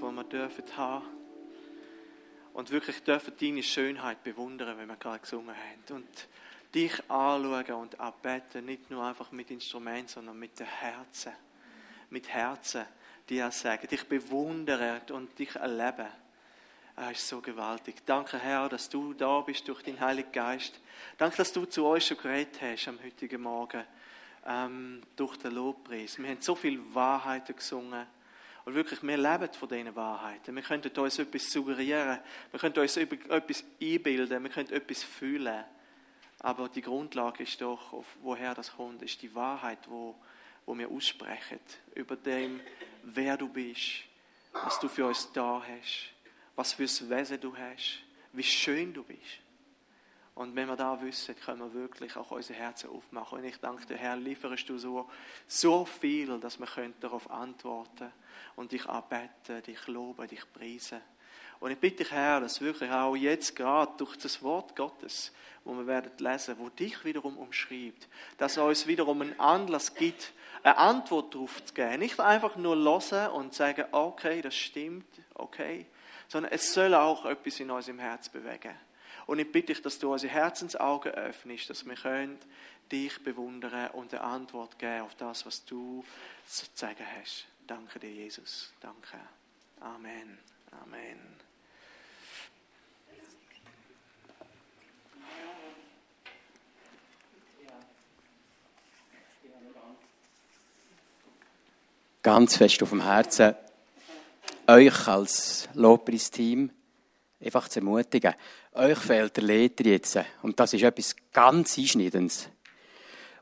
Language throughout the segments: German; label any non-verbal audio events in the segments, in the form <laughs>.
etwas, was wir dürfen haben und wirklich dürfen deine Schönheit bewundern, wenn wir gerade gesungen haben. Und dich anschauen und abbeten, nicht nur einfach mit Instrumenten, sondern mit dem Herzen. Mit Herzen, die auch sagen, dich bewundern und dich erleben. Er ist so gewaltig. Danke, Herr, dass du da bist durch den Heiligen Geist. Danke, dass du zu uns schon geredet hast am heutigen Morgen ähm, durch den Lobpreis. Wir haben so viele Wahrheiten gesungen. Und wirklich, wir leben von diesen Wahrheiten. Wir könnten uns etwas suggerieren, wir könnten uns etwas einbilden, wir könnten etwas fühlen. Aber die Grundlage ist doch, woher das kommt, ist die Wahrheit, wo, wo wir aussprechen über dem, wer du bist, was du für uns da hast, was für ein Wesen du hast, wie schön du bist. Und wenn wir da wissen, können wir wirklich auch unser Herzen aufmachen. Und ich danke dir, Herr, lieferst du so, so viel, dass wir darauf antworten und dich anbeten, dich loben, dich preisen. Und ich bitte dich, Herr, dass wirklich auch jetzt gerade durch das Wort Gottes, wo wir werden lesen, wo dich wiederum umschreibt, dass er uns wiederum einen Anlass gibt, eine Antwort darauf zu geben. Nicht einfach nur hören und sagen, okay, das stimmt, okay, sondern es soll auch etwas in unserem Herz bewegen. Und ich bitte dich, dass du unsere Herzensaugen öffnest, dass wir können dich bewundern und eine Antwort geben auf das, was du zu sagen hast. Danke dir, Jesus. Danke. Amen. Amen. Ganz fest auf dem Herzen, euch als Lobpreisteam einfach zu ermutigen. Euch fehlt der Leiter jetzt. Und das ist etwas ganz Einschneidendes.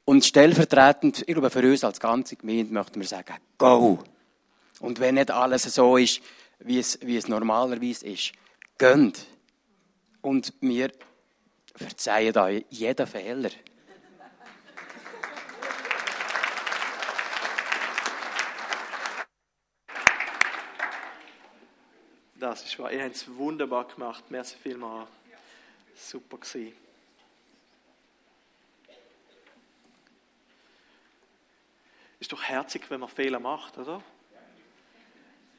Und stellvertretend, ich glaube, für uns als ganze Gemeinde möchten wir sagen, go! Und wenn nicht alles so ist, wie es, wie es normalerweise ist, gönnt. Und wir verzeihen euch jeden Fehler. Das ist wahr. Ihr habt es wunderbar gemacht. Merci vielmals. Super gewesen. Ist doch herzig, wenn man Fehler macht, oder?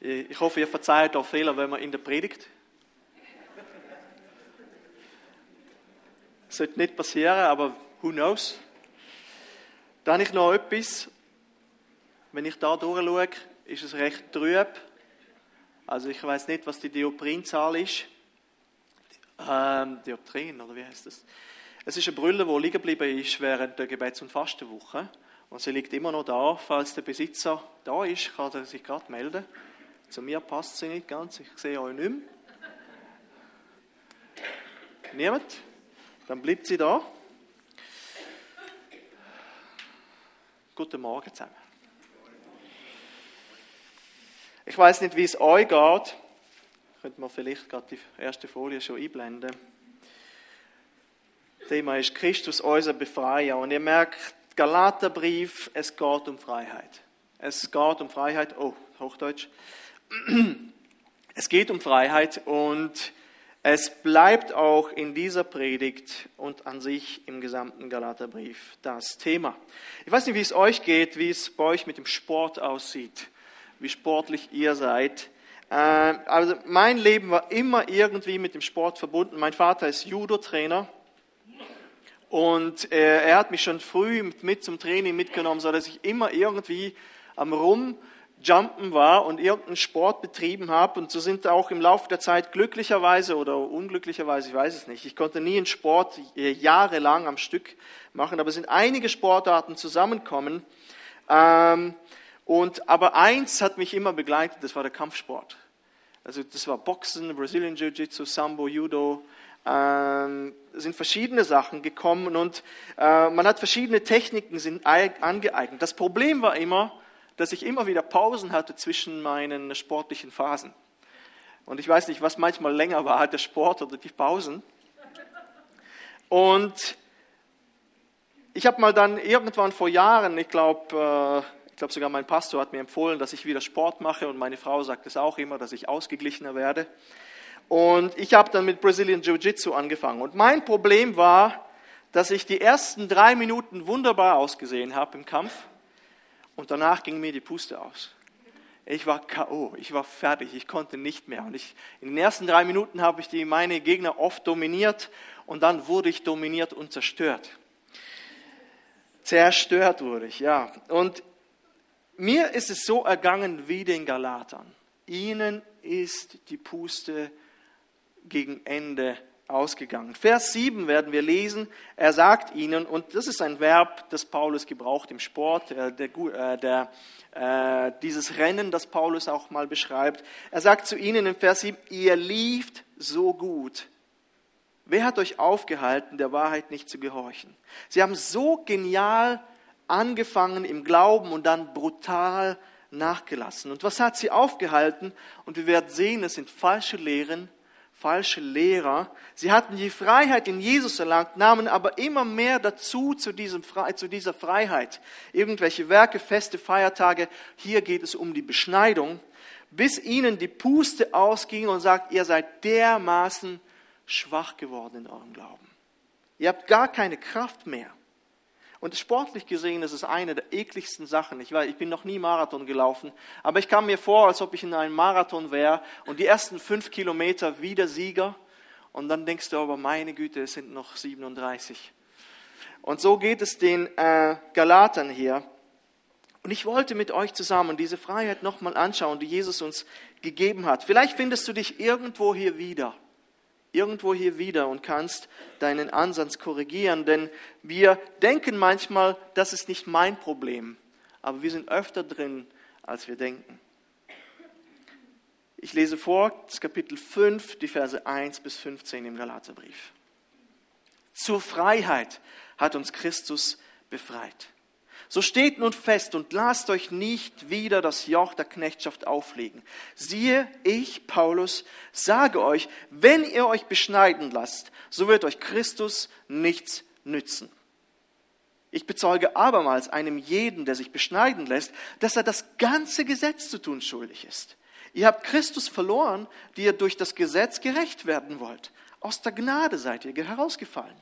Ich hoffe, ihr verzeiht auch Fehler, wenn man in der Predigt. <laughs> Sollte nicht passieren, aber who knows? Dann habe ich noch etwas. Wenn ich da durchschaue, ist es recht trüb. Also ich weiß nicht, was die Dioprinzahl ist. Ähm, Dioptrin, oder wie heißt das? Es ist eine Brille, die liegen geblieben ist während der Gebets- und Fastenwoche. Und sie liegt immer noch da. Falls der Besitzer da ist, kann er sich gerade melden. Zu mir passt sie nicht ganz. Ich sehe euch nicht mehr. Niemand? Dann bleibt sie da. Guten Morgen zusammen. Ich weiß nicht, wie es euch geht. Könnte man vielleicht gerade die erste Folie schon einblenden. Das Thema ist Christus, unser Befreier. Und ihr merkt, Galaterbrief, es geht um Freiheit. Es geht um Freiheit. Oh, Hochdeutsch. Es geht um Freiheit und es bleibt auch in dieser Predigt und an sich im gesamten Galaterbrief das Thema. Ich weiß nicht, wie es euch geht, wie es bei euch mit dem Sport aussieht wie sportlich ihr seid. Ähm, also mein Leben war immer irgendwie mit dem Sport verbunden. Mein Vater ist Judo-Trainer und er hat mich schon früh mit zum Training mitgenommen, so dass ich immer irgendwie am Rumjumpen war und irgendeinen Sport betrieben habe. Und so sind auch im Laufe der Zeit glücklicherweise oder unglücklicherweise, ich weiß es nicht, ich konnte nie einen Sport jahrelang am Stück machen, aber es sind einige Sportarten zusammenkommen. Ähm, und, aber eins hat mich immer begleitet, das war der Kampfsport. Also das war Boxen, Brazilian Jiu-Jitsu, Sambo, Judo. Ähm, sind verschiedene Sachen gekommen und äh, man hat verschiedene Techniken sind angeeignet. Das Problem war immer, dass ich immer wieder Pausen hatte zwischen meinen sportlichen Phasen. Und ich weiß nicht, was manchmal länger war, der Sport oder die Pausen. Und ich habe mal dann irgendwann vor Jahren, ich glaube äh, ich glaube sogar mein Pastor hat mir empfohlen, dass ich wieder Sport mache und meine Frau sagt es auch immer, dass ich ausgeglichener werde. Und ich habe dann mit Brazilian Jiu-Jitsu angefangen. Und mein Problem war, dass ich die ersten drei Minuten wunderbar ausgesehen habe im Kampf und danach ging mir die Puste aus. Ich war K.O., ich war fertig, ich konnte nicht mehr. Und ich, in den ersten drei Minuten habe ich die, meine Gegner oft dominiert und dann wurde ich dominiert und zerstört. Zerstört wurde ich, ja. Und mir ist es so ergangen wie den Galatern. Ihnen ist die Puste gegen Ende ausgegangen. Vers 7 werden wir lesen. Er sagt ihnen, und das ist ein Verb, das Paulus gebraucht im Sport, äh, der, äh, der, äh, dieses Rennen, das Paulus auch mal beschreibt. Er sagt zu ihnen im Vers 7, ihr lieft so gut. Wer hat euch aufgehalten, der Wahrheit nicht zu gehorchen? Sie haben so genial angefangen im Glauben und dann brutal nachgelassen. Und was hat sie aufgehalten? Und wir werden sehen, es sind falsche Lehren, falsche Lehrer. Sie hatten die Freiheit in Jesus erlangt, nahmen aber immer mehr dazu zu, diesem, zu dieser Freiheit. Irgendwelche Werke, Feste, Feiertage. Hier geht es um die Beschneidung. Bis ihnen die Puste ausging und sagt, ihr seid dermaßen schwach geworden in eurem Glauben. Ihr habt gar keine Kraft mehr. Und sportlich gesehen ist es eine der ekligsten Sachen. Ich, weiß, ich bin noch nie Marathon gelaufen, aber ich kam mir vor, als ob ich in einem Marathon wäre und die ersten fünf Kilometer wieder Sieger. Und dann denkst du aber, meine Güte, es sind noch 37. Und so geht es den äh, Galatern hier. Und ich wollte mit euch zusammen diese Freiheit nochmal anschauen, die Jesus uns gegeben hat. Vielleicht findest du dich irgendwo hier wieder irgendwo hier wieder und kannst deinen Ansatz korrigieren, denn wir denken manchmal, das ist nicht mein Problem, aber wir sind öfter drin, als wir denken. Ich lese vor, das Kapitel 5, die Verse 1 bis 15 im Galaterbrief. Zur Freiheit hat uns Christus befreit. So steht nun fest und lasst euch nicht wieder das Joch der Knechtschaft auflegen. Siehe, ich, Paulus, sage euch, wenn ihr euch beschneiden lasst, so wird euch Christus nichts nützen. Ich bezeuge abermals einem jeden, der sich beschneiden lässt, dass er das ganze Gesetz zu tun schuldig ist. Ihr habt Christus verloren, die ihr durch das Gesetz gerecht werden wollt. Aus der Gnade seid ihr herausgefallen.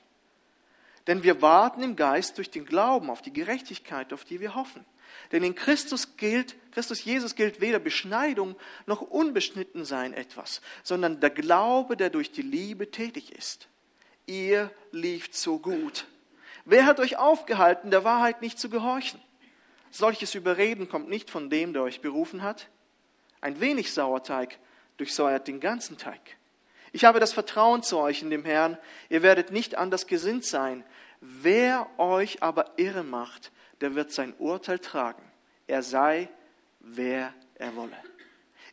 Denn wir warten im Geist durch den Glauben auf die Gerechtigkeit, auf die wir hoffen. Denn in Christus gilt, Christus Jesus gilt weder Beschneidung noch Unbeschnittensein etwas, sondern der Glaube, der durch die Liebe tätig ist. Ihr lieft so gut. Wer hat euch aufgehalten, der Wahrheit nicht zu gehorchen? Solches Überreden kommt nicht von dem, der euch berufen hat. Ein wenig Sauerteig durchsäuert den ganzen Teig. Ich habe das Vertrauen zu euch in dem Herrn. Ihr werdet nicht anders gesinnt sein. Wer euch aber irre macht, der wird sein Urteil tragen. Er sei, wer er wolle.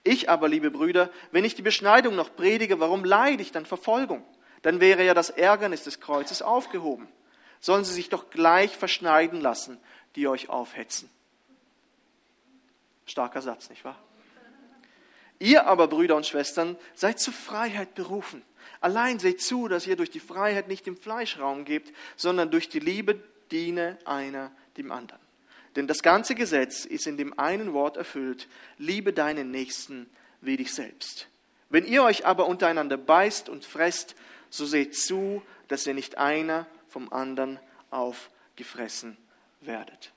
Ich aber, liebe Brüder, wenn ich die Beschneidung noch predige, warum leide ich dann Verfolgung? Dann wäre ja das Ärgernis des Kreuzes aufgehoben. Sollen sie sich doch gleich verschneiden lassen, die euch aufhetzen. Starker Satz, nicht wahr? Ihr aber, Brüder und Schwestern, seid zur Freiheit berufen. Allein seht zu, dass ihr durch die Freiheit nicht dem Fleisch Raum gebt, sondern durch die Liebe diene einer dem anderen. Denn das ganze Gesetz ist in dem einen Wort erfüllt, liebe deinen Nächsten wie dich selbst. Wenn ihr euch aber untereinander beißt und fresst, so seht zu, dass ihr nicht einer vom anderen aufgefressen werdet.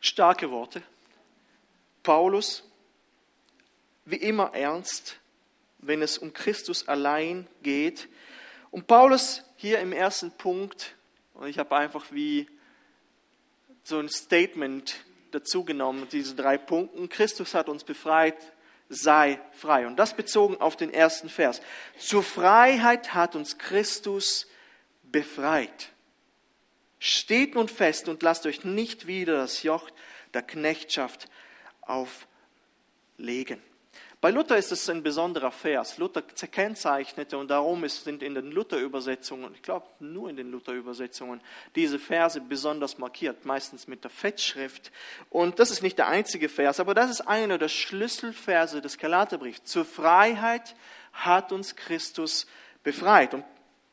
Starke Worte. Paulus, wie immer ernst, wenn es um Christus allein geht. Und Paulus hier im ersten Punkt, und ich habe einfach wie so ein Statement dazu genommen, diese drei Punkte. Christus hat uns befreit, sei frei. Und das bezogen auf den ersten Vers. Zur Freiheit hat uns Christus befreit. Steht nun fest und lasst euch nicht wieder das Joch der Knechtschaft auflegen. Bei Luther ist es ein besonderer Vers. Luther kennzeichnete und darum sind in den Luther-Übersetzungen, ich glaube nur in den Luther-Übersetzungen, diese Verse besonders markiert, meistens mit der Fettschrift. Und das ist nicht der einzige Vers, aber das ist einer der Schlüsselverse des Galaterbriefs. Zur Freiheit hat uns Christus befreit. Und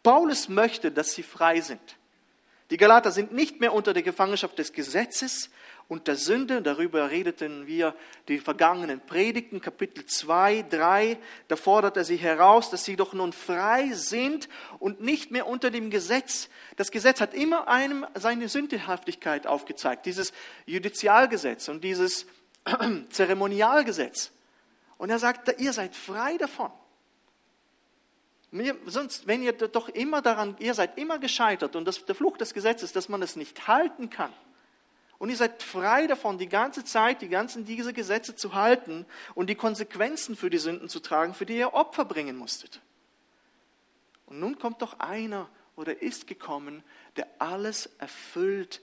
Paulus möchte, dass sie frei sind. Die Galater sind nicht mehr unter der Gefangenschaft des Gesetzes und der Sünde. Darüber redeten wir die vergangenen Predigten, Kapitel 2, 3. Da fordert er sie heraus, dass sie doch nun frei sind und nicht mehr unter dem Gesetz. Das Gesetz hat immer einem seine Sündhaftigkeit aufgezeigt. Dieses Judizialgesetz und dieses <clears throat> Zeremonialgesetz. Und er sagt, ihr seid frei davon. Mir, sonst, wenn ihr doch immer daran, ihr seid immer gescheitert und das, der Fluch des Gesetzes, dass man es nicht halten kann. Und ihr seid frei davon, die ganze Zeit, die ganzen diese Gesetze zu halten und die Konsequenzen für die Sünden zu tragen, für die ihr Opfer bringen musstet. Und nun kommt doch einer oder ist gekommen, der alles erfüllt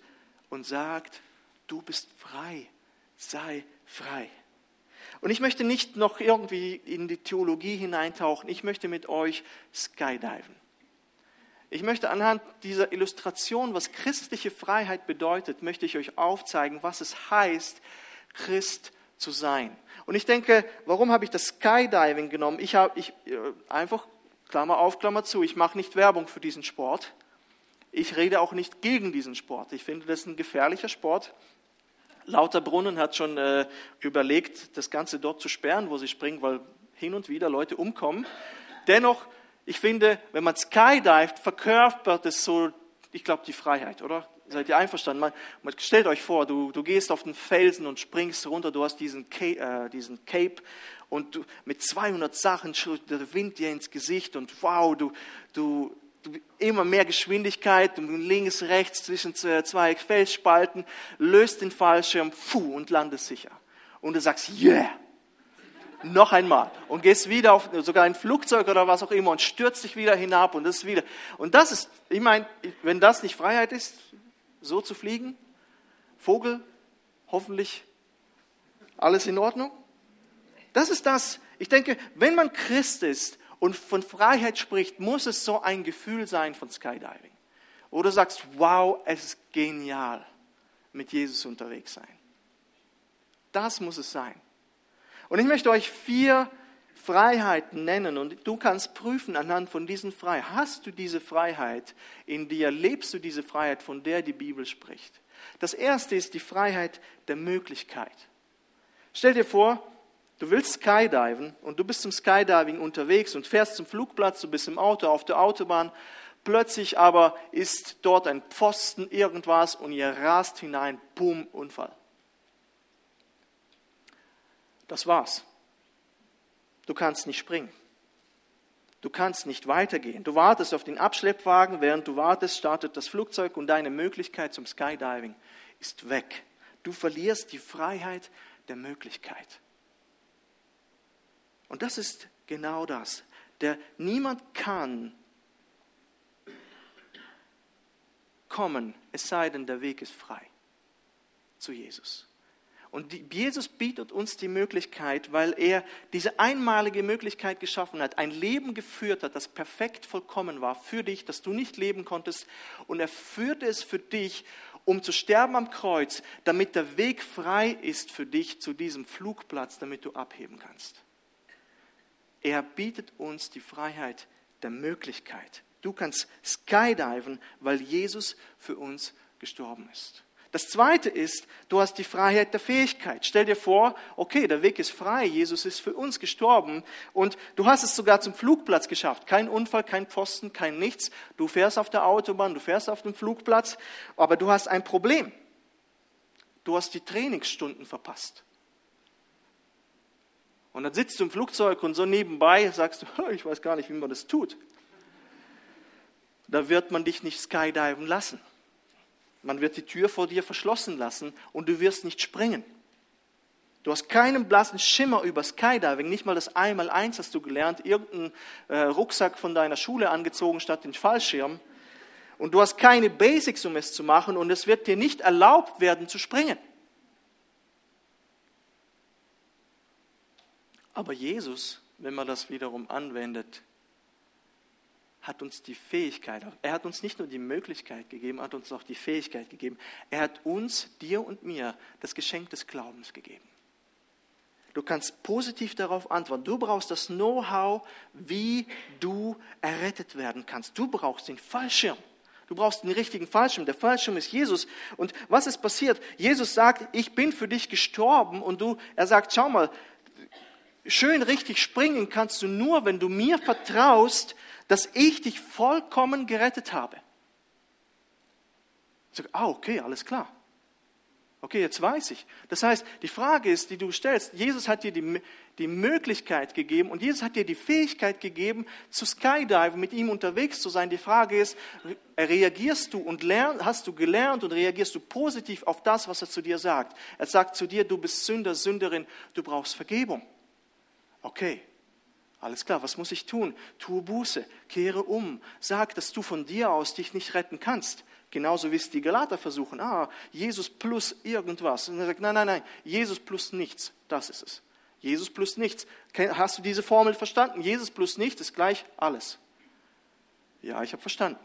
und sagt, du bist frei, sei frei. Und ich möchte nicht noch irgendwie in die Theologie hineintauchen, ich möchte mit euch skydiven. Ich möchte anhand dieser Illustration, was christliche Freiheit bedeutet, möchte ich euch aufzeigen, was es heißt, Christ zu sein. Und ich denke, warum habe ich das Skydiving genommen? Ich habe ich, äh, einfach, Klammer auf, Klammer zu, ich mache nicht Werbung für diesen Sport. Ich rede auch nicht gegen diesen Sport. Ich finde, das ist ein gefährlicher Sport. Lauterbrunnen hat schon äh, überlegt, das Ganze dort zu sperren, wo sie springen, weil hin und wieder Leute umkommen. Dennoch, ich finde, wenn man skydived, verkörpert es so, ich glaube, die Freiheit, oder? Seid ihr einverstanden? Man, man, stellt euch vor, du, du gehst auf den Felsen und springst runter, du hast diesen Cape, äh, diesen Cape und du, mit 200 Sachen, der Wind dir ins Gesicht und wow, du, du, immer mehr Geschwindigkeit, links, rechts zwischen zwei Felsspalten, löst den Fallschirm, puh, und landest sicher. Und du sagst, yeah, noch einmal. Und gehst wieder auf sogar ein Flugzeug oder was auch immer und stürzt dich wieder hinab und das wieder. Und das ist, ich meine, wenn das nicht Freiheit ist, so zu fliegen, Vogel, hoffentlich alles in Ordnung. Das ist das. Ich denke, wenn man Christ ist, und von Freiheit spricht, muss es so ein Gefühl sein von Skydiving. Oder du sagst, wow, es ist genial, mit Jesus unterwegs sein. Das muss es sein. Und ich möchte euch vier Freiheiten nennen und du kannst prüfen anhand von diesen Freiheiten. Hast du diese Freiheit in dir? Lebst du diese Freiheit, von der die Bibel spricht? Das erste ist die Freiheit der Möglichkeit. Stell dir vor, Du willst skydiven und du bist zum Skydiving unterwegs und fährst zum Flugplatz, du bist im Auto auf der Autobahn. Plötzlich aber ist dort ein Pfosten, irgendwas und ihr rast hinein, boom, Unfall. Das war's. Du kannst nicht springen. Du kannst nicht weitergehen. Du wartest auf den Abschleppwagen, während du wartest, startet das Flugzeug und deine Möglichkeit zum Skydiving ist weg. Du verlierst die Freiheit der Möglichkeit. Und das ist genau das. Der niemand kann kommen, es sei denn, der Weg ist frei zu Jesus. Und Jesus bietet uns die Möglichkeit, weil er diese einmalige Möglichkeit geschaffen hat, ein Leben geführt hat, das perfekt vollkommen war für dich, das du nicht leben konntest. Und er führte es für dich, um zu sterben am Kreuz, damit der Weg frei ist für dich zu diesem Flugplatz, damit du abheben kannst. Er bietet uns die Freiheit der Möglichkeit. Du kannst skydiven, weil Jesus für uns gestorben ist. Das zweite ist, du hast die Freiheit der Fähigkeit. Stell dir vor, okay, der Weg ist frei, Jesus ist für uns gestorben und du hast es sogar zum Flugplatz geschafft. Kein Unfall, kein Pfosten, kein nichts. Du fährst auf der Autobahn, du fährst auf dem Flugplatz, aber du hast ein Problem. Du hast die Trainingsstunden verpasst. Und dann sitzt du im Flugzeug und so nebenbei sagst du, <laughs> ich weiß gar nicht, wie man das tut. Da wird man dich nicht skydiven lassen. Man wird die Tür vor dir verschlossen lassen und du wirst nicht springen. Du hast keinen blassen Schimmer über Skydiving, nicht mal das Einmal-Eins hast du gelernt, irgendeinen äh, Rucksack von deiner Schule angezogen statt den Fallschirm. Und du hast keine Basics, um es zu machen und es wird dir nicht erlaubt werden zu springen. Aber Jesus, wenn man das wiederum anwendet, hat uns die Fähigkeit, er hat uns nicht nur die Möglichkeit gegeben, er hat uns auch die Fähigkeit gegeben. Er hat uns, dir und mir, das Geschenk des Glaubens gegeben. Du kannst positiv darauf antworten. Du brauchst das Know-how, wie du errettet werden kannst. Du brauchst den Fallschirm. Du brauchst den richtigen Fallschirm. Der Fallschirm ist Jesus. Und was ist passiert? Jesus sagt, ich bin für dich gestorben. Und du, er sagt, schau mal, schön richtig springen kannst du nur, wenn du mir vertraust, dass ich dich vollkommen gerettet habe. Ich sage, ah, okay, alles klar. Okay, jetzt weiß ich. Das heißt, die Frage ist, die du stellst, Jesus hat dir die, die Möglichkeit gegeben und Jesus hat dir die Fähigkeit gegeben, zu skydiven, mit ihm unterwegs zu sein. Die Frage ist, reagierst du und lern, hast du gelernt und reagierst du positiv auf das, was er zu dir sagt? Er sagt zu dir, du bist Sünder, Sünderin, du brauchst Vergebung. Okay, alles klar, was muss ich tun? Tue Buße, kehre um, sag, dass du von dir aus dich nicht retten kannst. Genauso wie es die Galater versuchen. Ah, Jesus plus irgendwas. Und er sagt, nein, nein, nein, Jesus plus nichts. Das ist es. Jesus plus nichts. Hast du diese Formel verstanden? Jesus plus nichts ist gleich alles. Ja, ich habe verstanden.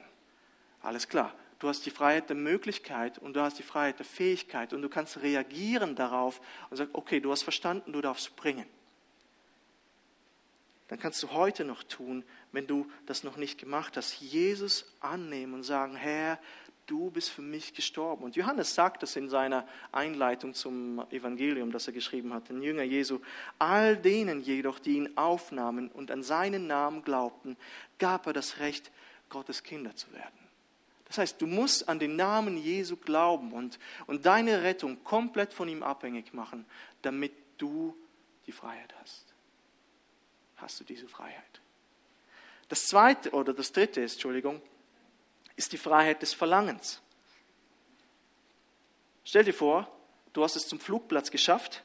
Alles klar. Du hast die Freiheit der Möglichkeit und du hast die Freiheit der Fähigkeit und du kannst reagieren darauf und sagen, okay, du hast verstanden, du darfst bringen. Dann kannst du heute noch tun, wenn du das noch nicht gemacht hast, Jesus annehmen und sagen, Herr, du bist für mich gestorben. Und Johannes sagt das in seiner Einleitung zum Evangelium, das er geschrieben hat, den Jünger Jesu. All denen jedoch, die ihn aufnahmen und an seinen Namen glaubten, gab er das Recht, Gottes Kinder zu werden. Das heißt, du musst an den Namen Jesu glauben und, und deine Rettung komplett von ihm abhängig machen, damit du die Freiheit hast. Hast du diese Freiheit? Das zweite oder das dritte ist, Entschuldigung, ist die Freiheit des Verlangens. Stell dir vor, du hast es zum Flugplatz geschafft,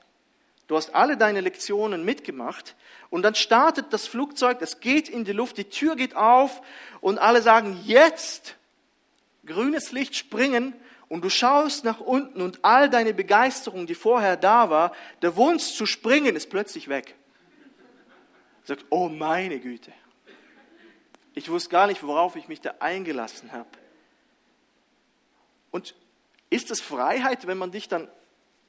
du hast alle deine Lektionen mitgemacht und dann startet das Flugzeug, es geht in die Luft, die Tür geht auf und alle sagen, jetzt, grünes Licht springen und du schaust nach unten und all deine Begeisterung, die vorher da war, der Wunsch zu springen, ist plötzlich weg. Sagt, oh meine Güte. Ich wusste gar nicht, worauf ich mich da eingelassen habe. Und ist es Freiheit, wenn man dich dann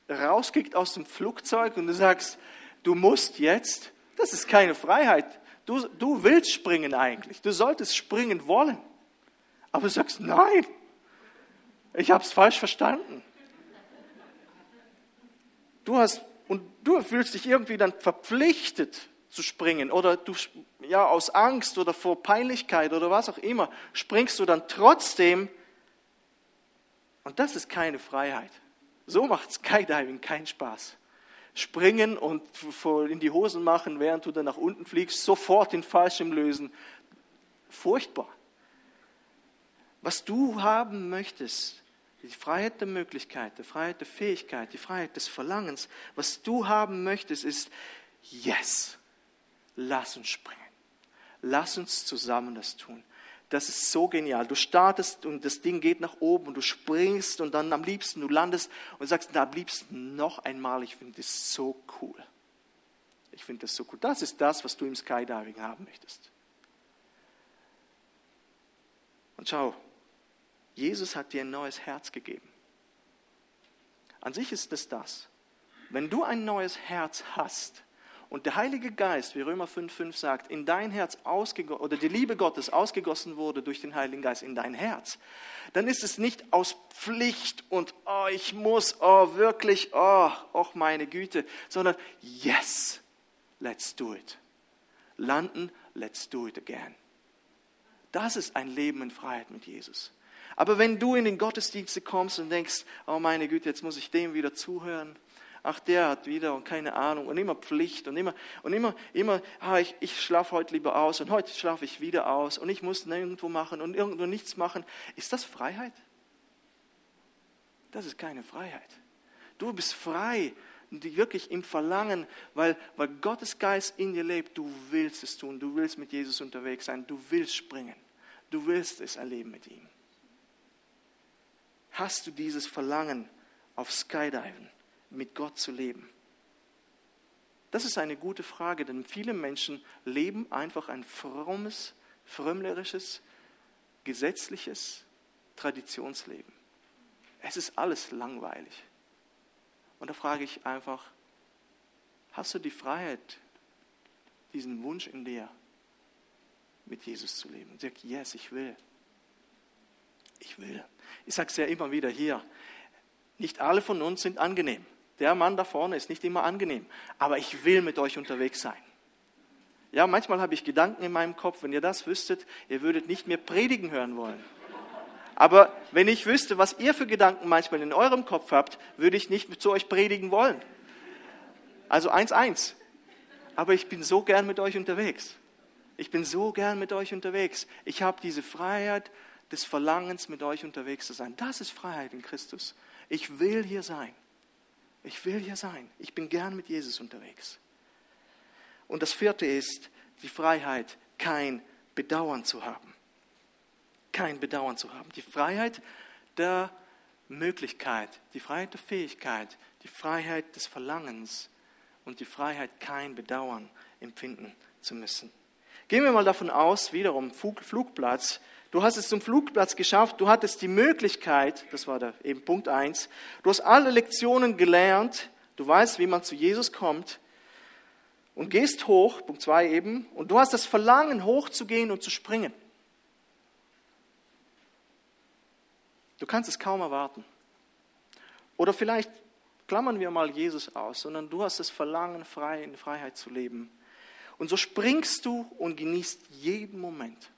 rauskickt aus dem Flugzeug und du sagst, du musst jetzt? Das ist keine Freiheit. Du, du willst springen eigentlich. Du solltest springen wollen. Aber du sagst, nein, ich habe es falsch verstanden. Du hast, und du fühlst dich irgendwie dann verpflichtet, zu springen oder du ja aus Angst oder vor Peinlichkeit oder was auch immer springst du dann trotzdem und das ist keine Freiheit. So macht Skydiving keinen Spaß. Springen und in die Hosen machen, während du dann nach unten fliegst, sofort den Fallschirm lösen. Furchtbar. Was du haben möchtest, die Freiheit der Möglichkeit, die Freiheit der Fähigkeit, die Freiheit des Verlangens, was du haben möchtest, ist Yes lass uns springen. Lass uns zusammen das tun. Das ist so genial. Du startest und das Ding geht nach oben und du springst und dann am liebsten du landest und sagst am liebsten noch einmal, ich finde das so cool. Ich finde das so cool. Das ist das, was du im Skydiving haben möchtest. Und schau, Jesus hat dir ein neues Herz gegeben. An sich ist es das. Wenn du ein neues Herz hast, und der Heilige Geist, wie Römer 5,5 sagt, in dein Herz ausgegossen, oder die Liebe Gottes ausgegossen wurde durch den Heiligen Geist in dein Herz, dann ist es nicht aus Pflicht und oh, ich muss, oh, wirklich, oh, oh, meine Güte, sondern yes, let's do it. Landen, let's do it again. Das ist ein Leben in Freiheit mit Jesus. Aber wenn du in den Gottesdienste kommst und denkst, oh meine Güte, jetzt muss ich dem wieder zuhören, ach, der hat wieder und keine Ahnung und immer Pflicht und immer, und immer, immer, ah, ich, ich schlafe heute lieber aus und heute schlafe ich wieder aus und ich muss nirgendwo machen und irgendwo nichts machen. Ist das Freiheit? Das ist keine Freiheit. Du bist frei, wirklich im Verlangen, weil, weil Gottes Geist in dir lebt, du willst es tun, du willst mit Jesus unterwegs sein, du willst springen, du willst es erleben mit ihm. Hast du dieses Verlangen auf Skydiven? Mit Gott zu leben? Das ist eine gute Frage, denn viele Menschen leben einfach ein frommes, frömmlerisches, gesetzliches Traditionsleben. Es ist alles langweilig. Und da frage ich einfach, hast du die Freiheit, diesen Wunsch in dir, mit Jesus zu leben? Und sag, yes, ich will. Ich will. Ich sage es ja immer wieder hier. Nicht alle von uns sind angenehm. Der Mann da vorne ist nicht immer angenehm. Aber ich will mit euch unterwegs sein. Ja, manchmal habe ich Gedanken in meinem Kopf. Wenn ihr das wüsstet, ihr würdet nicht mehr predigen hören wollen. Aber wenn ich wüsste, was ihr für Gedanken manchmal in eurem Kopf habt, würde ich nicht zu euch predigen wollen. Also eins, eins. Aber ich bin so gern mit euch unterwegs. Ich bin so gern mit euch unterwegs. Ich habe diese Freiheit des Verlangens, mit euch unterwegs zu sein. Das ist Freiheit in Christus. Ich will hier sein. Ich will hier sein. Ich bin gern mit Jesus unterwegs. Und das vierte ist die Freiheit, kein Bedauern zu haben. Kein Bedauern zu haben. Die Freiheit der Möglichkeit, die Freiheit der Fähigkeit, die Freiheit des Verlangens und die Freiheit, kein Bedauern empfinden zu müssen. Gehen wir mal davon aus, wiederum Flugplatz, du hast es zum Flugplatz geschafft, du hattest die Möglichkeit, das war der, eben Punkt 1, du hast alle Lektionen gelernt, du weißt, wie man zu Jesus kommt und gehst hoch, Punkt 2 eben, und du hast das Verlangen, hochzugehen und zu springen. Du kannst es kaum erwarten. Oder vielleicht klammern wir mal Jesus aus, sondern du hast das Verlangen, frei in Freiheit zu leben. Und so springst du und genießt jeden Moment.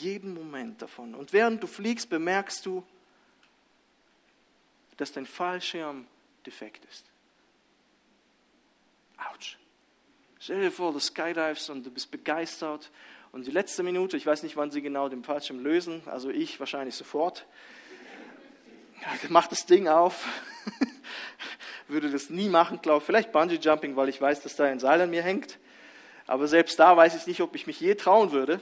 Jeden Moment davon. Und während du fliegst, bemerkst du, dass dein Fallschirm defekt ist. Autsch. Stell dir vor, du skydivest und du bist begeistert und die letzte Minute, ich weiß nicht, wann sie genau den Fallschirm lösen, also ich wahrscheinlich sofort, mach das Ding auf, <laughs> würde das nie machen, glaube vielleicht Bungee Jumping, weil ich weiß, dass da ein Seil an mir hängt. Aber selbst da weiß ich nicht, ob ich mich je trauen würde.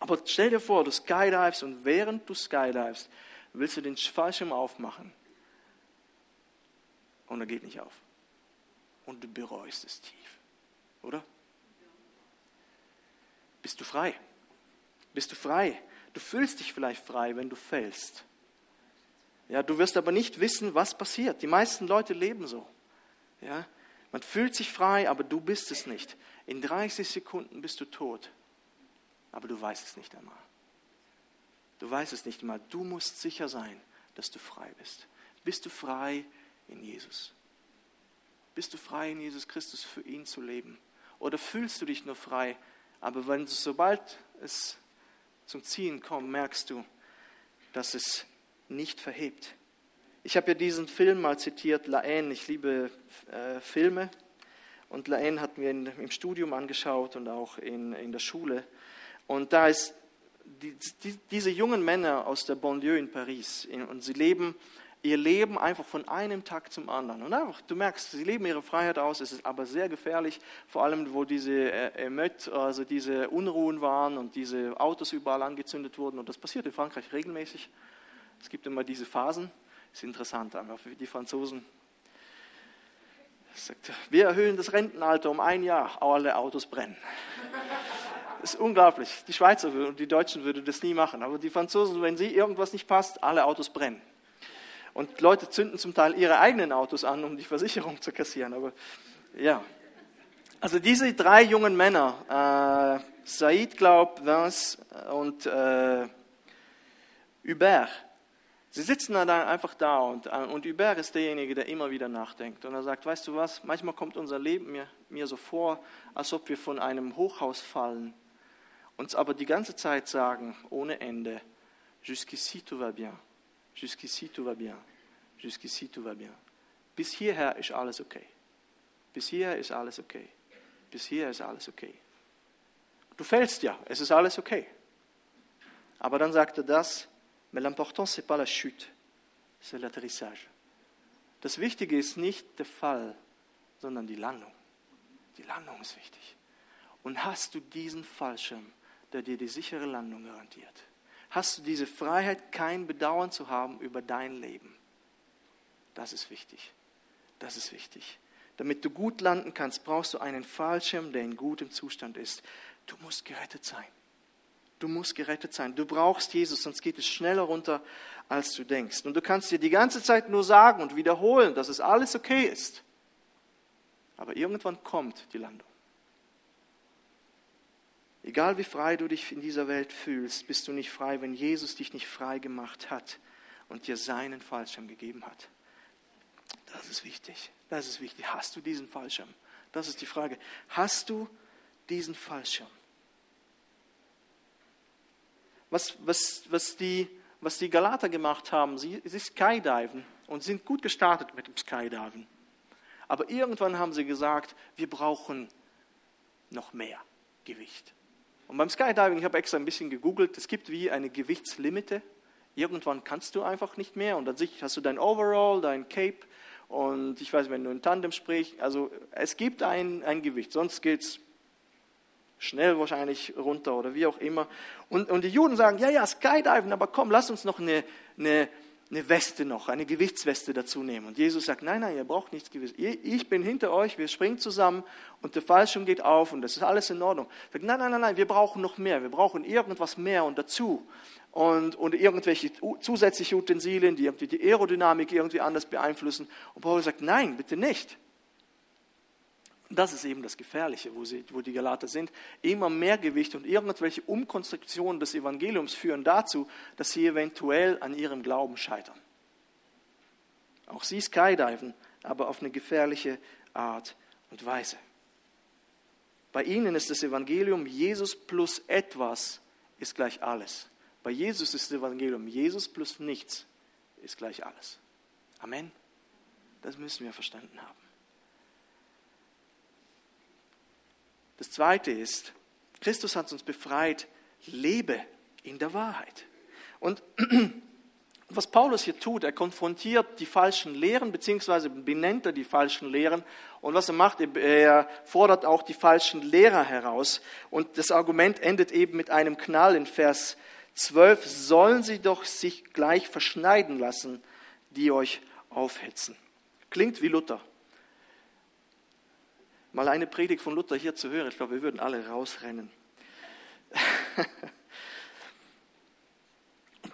Aber stell dir vor, du skydivest und während du skydivest, willst du den Fallschirm aufmachen. Und er geht nicht auf. Und du bereust es tief. Oder? Bist du frei? Bist du frei? Du fühlst dich vielleicht frei, wenn du fällst. Ja, du wirst aber nicht wissen, was passiert. Die meisten Leute leben so. Ja, man fühlt sich frei, aber du bist es nicht. In 30 Sekunden bist du tot, aber du weißt es nicht einmal. Du weißt es nicht einmal. Du musst sicher sein, dass du frei bist. Bist du frei in Jesus? Bist du frei in Jesus Christus für ihn zu leben? Oder fühlst du dich nur frei, aber wenn, sobald es zum Ziehen kommt, merkst du, dass es nicht verhebt. Ich habe ja diesen Film mal zitiert, La Haine. Ich liebe äh, Filme und Laen hatten wir in, im Studium angeschaut und auch in, in der Schule. Und da ist die, die, diese jungen Männer aus der Banlieue in Paris in, und sie leben ihr Leben einfach von einem Tag zum anderen. Und einfach, du merkst, sie leben ihre Freiheit aus, es ist aber sehr gefährlich, vor allem wo diese äh, also diese Unruhen waren und diese Autos überall angezündet wurden. Und das passiert in Frankreich regelmäßig. Es gibt immer diese Phasen. Ist interessant, einfach für die Franzosen Sagt, wir erhöhen das Rentenalter um ein Jahr, alle Autos brennen. Ist unglaublich. Die Schweizer und die Deutschen würden das nie machen. Aber die Franzosen, wenn sie irgendwas nicht passt, alle Autos brennen. Und Leute zünden zum Teil ihre eigenen Autos an, um die Versicherung zu kassieren. Aber ja. Also diese drei jungen Männer, äh, Said, glaub, Vince und äh, Hubert, Sie sitzen dann einfach da und, äh, und Hubert ist derjenige, der immer wieder nachdenkt. Und er sagt, weißt du was, manchmal kommt unser Leben mir, mir so vor, als ob wir von einem Hochhaus fallen, uns aber die ganze Zeit sagen, ohne Ende, jusqu'ici tout va bien, jusqu'ici tout va bien, jusqu'ici tout va bien. Bis hierher ist alles okay. Bis hierher ist alles okay. Bis hierher ist alles okay. Du fällst ja, es ist alles okay. Aber dann sagt er das, Mais l'important, ce n'est pas la chute, c'est l'atterrissage. Das Wichtige ist nicht der Fall, sondern die Landung. Die Landung ist wichtig. Und hast du diesen Fallschirm, der dir die sichere Landung garantiert? Hast du diese Freiheit, kein Bedauern zu haben über dein Leben? Das ist wichtig. Das ist wichtig. Damit du gut landen kannst, brauchst du einen Fallschirm, der in gutem Zustand ist. Du musst gerettet sein. Du musst gerettet sein. Du brauchst Jesus, sonst geht es schneller runter, als du denkst. Und du kannst dir die ganze Zeit nur sagen und wiederholen, dass es alles okay ist. Aber irgendwann kommt die Landung. Egal wie frei du dich in dieser Welt fühlst, bist du nicht frei, wenn Jesus dich nicht frei gemacht hat und dir seinen Fallschirm gegeben hat. Das ist wichtig. Das ist wichtig. Hast du diesen Fallschirm? Das ist die Frage. Hast du diesen Fallschirm? Was, was, was, die, was die Galater gemacht haben, sie, sie skydiven und sind gut gestartet mit dem Skydiven. Aber irgendwann haben sie gesagt, wir brauchen noch mehr Gewicht. Und beim Skydiving, ich habe extra ein bisschen gegoogelt, es gibt wie eine Gewichtslimite. Irgendwann kannst du einfach nicht mehr und an hast du dein Overall, dein Cape und ich weiß, wenn du in Tandem sprichst, also es gibt ein, ein Gewicht, sonst geht es schnell wahrscheinlich runter oder wie auch immer. Und, und die Juden sagen, ja, ja, Skydiven, aber komm, lass uns noch eine, eine, eine Weste noch, eine Gewichtsweste dazu nehmen. Und Jesus sagt, nein, nein, ihr braucht nichts Gewiss. Ich bin hinter euch, wir springen zusammen und der Fallschirm geht auf und das ist alles in Ordnung. Sagt, nein, nein, nein, nein, wir brauchen noch mehr, wir brauchen irgendwas mehr und dazu. Und, und irgendwelche zusätzliche Utensilien, die irgendwie die Aerodynamik irgendwie anders beeinflussen. Und Paulus sagt, nein, bitte nicht. Das ist eben das Gefährliche, wo, sie, wo die Galater sind. Immer mehr Gewicht und irgendwelche Umkonstruktionen des Evangeliums führen dazu, dass sie eventuell an ihrem Glauben scheitern. Auch sie skydiven, aber auf eine gefährliche Art und Weise. Bei ihnen ist das Evangelium Jesus plus etwas ist gleich alles. Bei Jesus ist das Evangelium Jesus plus nichts ist gleich alles. Amen. Das müssen wir verstanden haben. Das Zweite ist, Christus hat uns befreit, lebe in der Wahrheit. Und <clears throat> was Paulus hier tut, er konfrontiert die falschen Lehren, beziehungsweise benennt er die falschen Lehren. Und was er macht, er fordert auch die falschen Lehrer heraus. Und das Argument endet eben mit einem Knall in Vers 12. Sollen sie doch sich gleich verschneiden lassen, die euch aufhetzen. Klingt wie Luther mal eine Predigt von Luther hier zu hören, ich glaube, wir würden alle rausrennen. <laughs>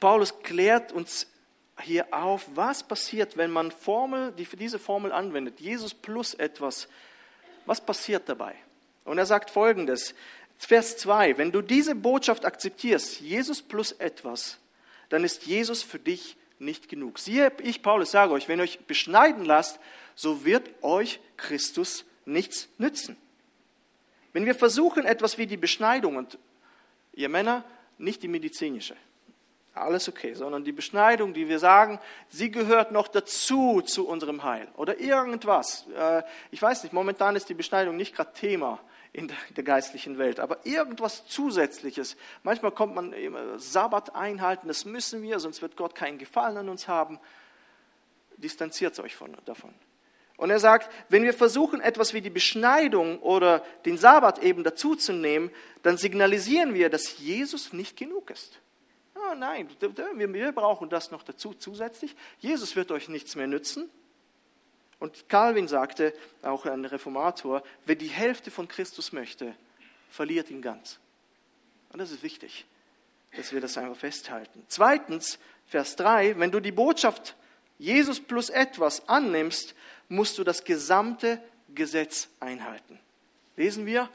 Paulus klärt uns hier auf, was passiert, wenn man Formel, die für diese Formel anwendet, Jesus plus etwas, was passiert dabei? Und er sagt folgendes, Vers 2, wenn du diese Botschaft akzeptierst, Jesus plus etwas, dann ist Jesus für dich nicht genug. Siehe, ich, Paulus, sage euch, wenn ihr euch beschneiden lasst, so wird euch Christus nichts nützen. Wenn wir versuchen, etwas wie die Beschneidung, und ihr Männer, nicht die medizinische, alles okay, sondern die Beschneidung, die wir sagen, sie gehört noch dazu zu unserem Heil oder irgendwas. Äh, ich weiß nicht, momentan ist die Beschneidung nicht gerade Thema in der geistlichen Welt, aber irgendwas Zusätzliches. Manchmal kommt man Sabbat einhalten, das müssen wir, sonst wird Gott keinen Gefallen an uns haben. Distanziert euch von, davon. Und er sagt, wenn wir versuchen, etwas wie die Beschneidung oder den Sabbat eben dazuzunehmen, dann signalisieren wir, dass Jesus nicht genug ist. Oh nein, wir brauchen das noch dazu zusätzlich. Jesus wird euch nichts mehr nützen. Und Calvin sagte, auch ein Reformator, wer die Hälfte von Christus möchte, verliert ihn ganz. Und das ist wichtig, dass wir das einfach festhalten. Zweitens, Vers 3, wenn du die Botschaft Jesus plus etwas annimmst, musst du das gesamte Gesetz einhalten. Lesen wir,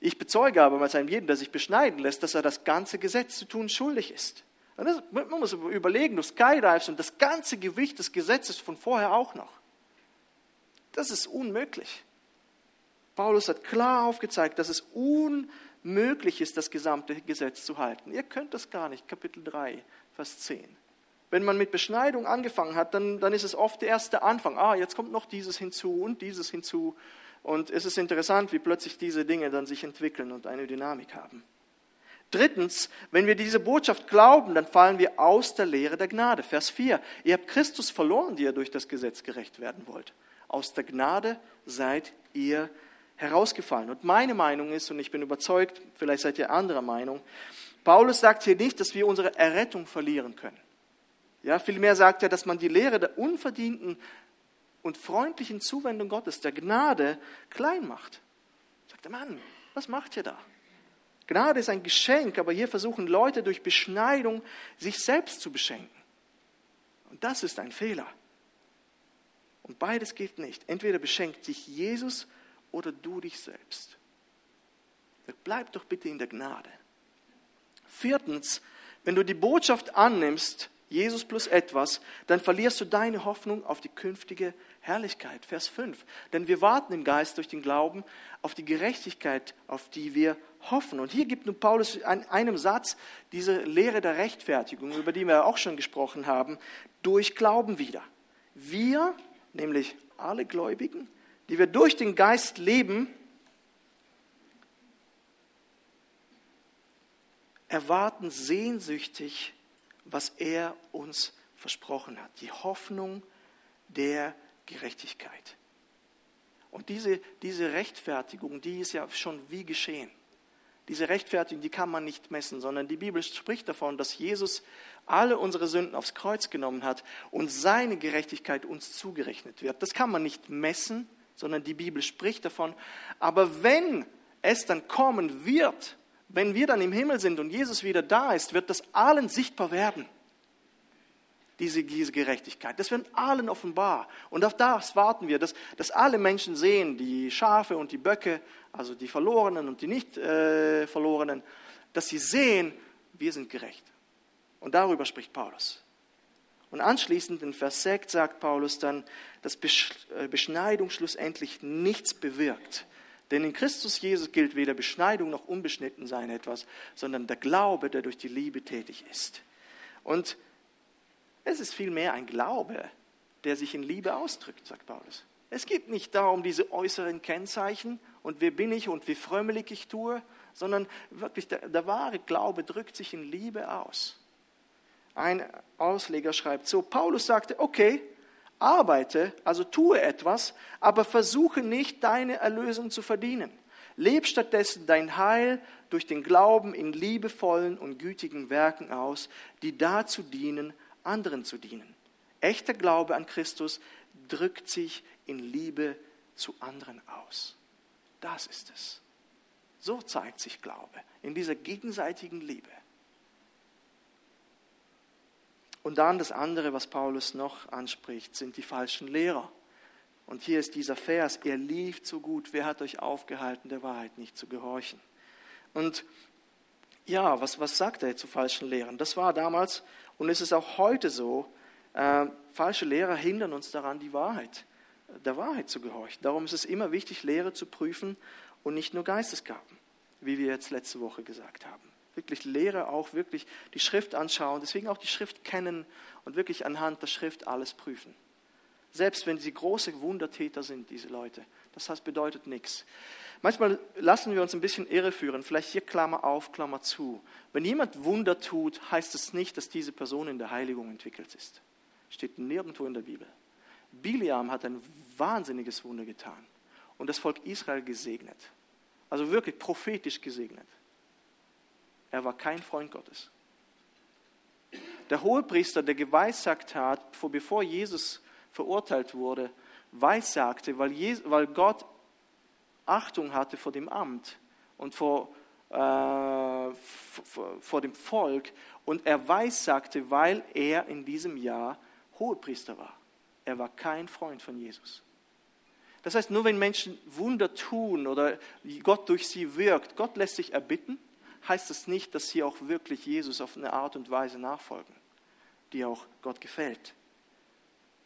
ich bezeuge aber bei einem jeden, der sich beschneiden lässt, dass er das ganze Gesetz zu tun schuldig ist. Das, man muss überlegen, du skydivest und das ganze Gewicht des Gesetzes von vorher auch noch. Das ist unmöglich. Paulus hat klar aufgezeigt, dass es unmöglich ist, das gesamte Gesetz zu halten. Ihr könnt das gar nicht. Kapitel 3, Vers 10 wenn man mit Beschneidung angefangen hat, dann, dann ist es oft der erste Anfang. Ah, jetzt kommt noch dieses hinzu und dieses hinzu. Und es ist interessant, wie plötzlich diese Dinge dann sich entwickeln und eine Dynamik haben. Drittens, wenn wir diese Botschaft glauben, dann fallen wir aus der Lehre der Gnade. Vers 4. Ihr habt Christus verloren, die ihr durch das Gesetz gerecht werden wollt. Aus der Gnade seid ihr herausgefallen. Und meine Meinung ist, und ich bin überzeugt, vielleicht seid ihr anderer Meinung, Paulus sagt hier nicht, dass wir unsere Errettung verlieren können. Ja, vielmehr sagt er, dass man die Lehre der unverdienten und freundlichen Zuwendung Gottes, der Gnade, klein macht. Sagt der Mann, was macht ihr da? Gnade ist ein Geschenk, aber hier versuchen Leute durch Beschneidung sich selbst zu beschenken. Und das ist ein Fehler. Und beides geht nicht. Entweder beschenkt sich Jesus oder du dich selbst. Bleib doch bitte in der Gnade. Viertens, wenn du die Botschaft annimmst, Jesus plus etwas, dann verlierst du deine Hoffnung auf die künftige Herrlichkeit. Vers 5. Denn wir warten im Geist durch den Glauben auf die Gerechtigkeit, auf die wir hoffen. Und hier gibt nun Paulus in einem Satz diese Lehre der Rechtfertigung, über die wir auch schon gesprochen haben, durch Glauben wieder. Wir, nämlich alle Gläubigen, die wir durch den Geist leben, erwarten sehnsüchtig, was er uns versprochen hat. Die Hoffnung der Gerechtigkeit. Und diese, diese Rechtfertigung, die ist ja schon wie geschehen. Diese Rechtfertigung, die kann man nicht messen, sondern die Bibel spricht davon, dass Jesus alle unsere Sünden aufs Kreuz genommen hat und seine Gerechtigkeit uns zugerechnet wird. Das kann man nicht messen, sondern die Bibel spricht davon. Aber wenn es dann kommen wird, wenn wir dann im Himmel sind und Jesus wieder da ist, wird das allen sichtbar werden. Diese, diese Gerechtigkeit. Das wird allen offenbar. Und auf das warten wir, dass, dass alle Menschen sehen, die Schafe und die Böcke, also die Verlorenen und die nicht äh, dass sie sehen, wir sind gerecht. Und darüber spricht Paulus. Und anschließend in Vers 6 sagt Paulus dann, dass äh, Beschneidung schlussendlich nichts bewirkt. Denn in Christus Jesus gilt weder Beschneidung noch Unbeschnittensein etwas, sondern der Glaube, der durch die Liebe tätig ist. Und es ist vielmehr ein Glaube, der sich in Liebe ausdrückt, sagt Paulus. Es geht nicht darum, diese äußeren Kennzeichen und wer bin ich und wie frömmelig ich tue, sondern wirklich der, der wahre Glaube drückt sich in Liebe aus. Ein Ausleger schreibt so, Paulus sagte, okay, Arbeite, also tue etwas, aber versuche nicht, deine Erlösung zu verdienen. Leb stattdessen dein Heil durch den Glauben in liebevollen und gütigen Werken aus, die dazu dienen, anderen zu dienen. Echter Glaube an Christus drückt sich in Liebe zu anderen aus. Das ist es. So zeigt sich Glaube, in dieser gegenseitigen Liebe. Und dann das andere, was Paulus noch anspricht, sind die falschen Lehrer. Und hier ist dieser Vers, er lief zu gut, wer hat euch aufgehalten, der Wahrheit nicht zu gehorchen. Und ja, was, was sagt er zu falschen Lehrern? Das war damals und es ist auch heute so, äh, falsche Lehrer hindern uns daran, die Wahrheit, der Wahrheit zu gehorchen. Darum ist es immer wichtig, Lehre zu prüfen und nicht nur Geistesgaben, wie wir jetzt letzte Woche gesagt haben wirklich Lehre auch wirklich die Schrift anschauen, deswegen auch die Schrift kennen und wirklich anhand der Schrift alles prüfen. Selbst wenn sie große Wundertäter sind, diese Leute. Das heißt, bedeutet nichts. Manchmal lassen wir uns ein bisschen irreführen, vielleicht hier Klammer auf, Klammer zu. Wenn jemand Wunder tut, heißt es nicht, dass diese Person in der Heiligung entwickelt ist. Steht nirgendwo in der Bibel. Biliam hat ein wahnsinniges Wunder getan und das Volk Israel gesegnet. Also wirklich prophetisch gesegnet. Er war kein Freund Gottes. Der Hohepriester, der geweissagt hat, bevor Jesus verurteilt wurde, weissagte, weil, Gott Achtung hatte vor dem Amt und vor, äh, vor dem Volk. Und er weissagte, weil er in diesem Jahr Hohepriester war. Er war kein Freund von Jesus. Das heißt, nur wenn Menschen Wunder tun oder Gott durch sie wirkt, Gott lässt sich erbitten, heißt das nicht, dass sie auch wirklich Jesus auf eine Art und Weise nachfolgen, die auch Gott gefällt.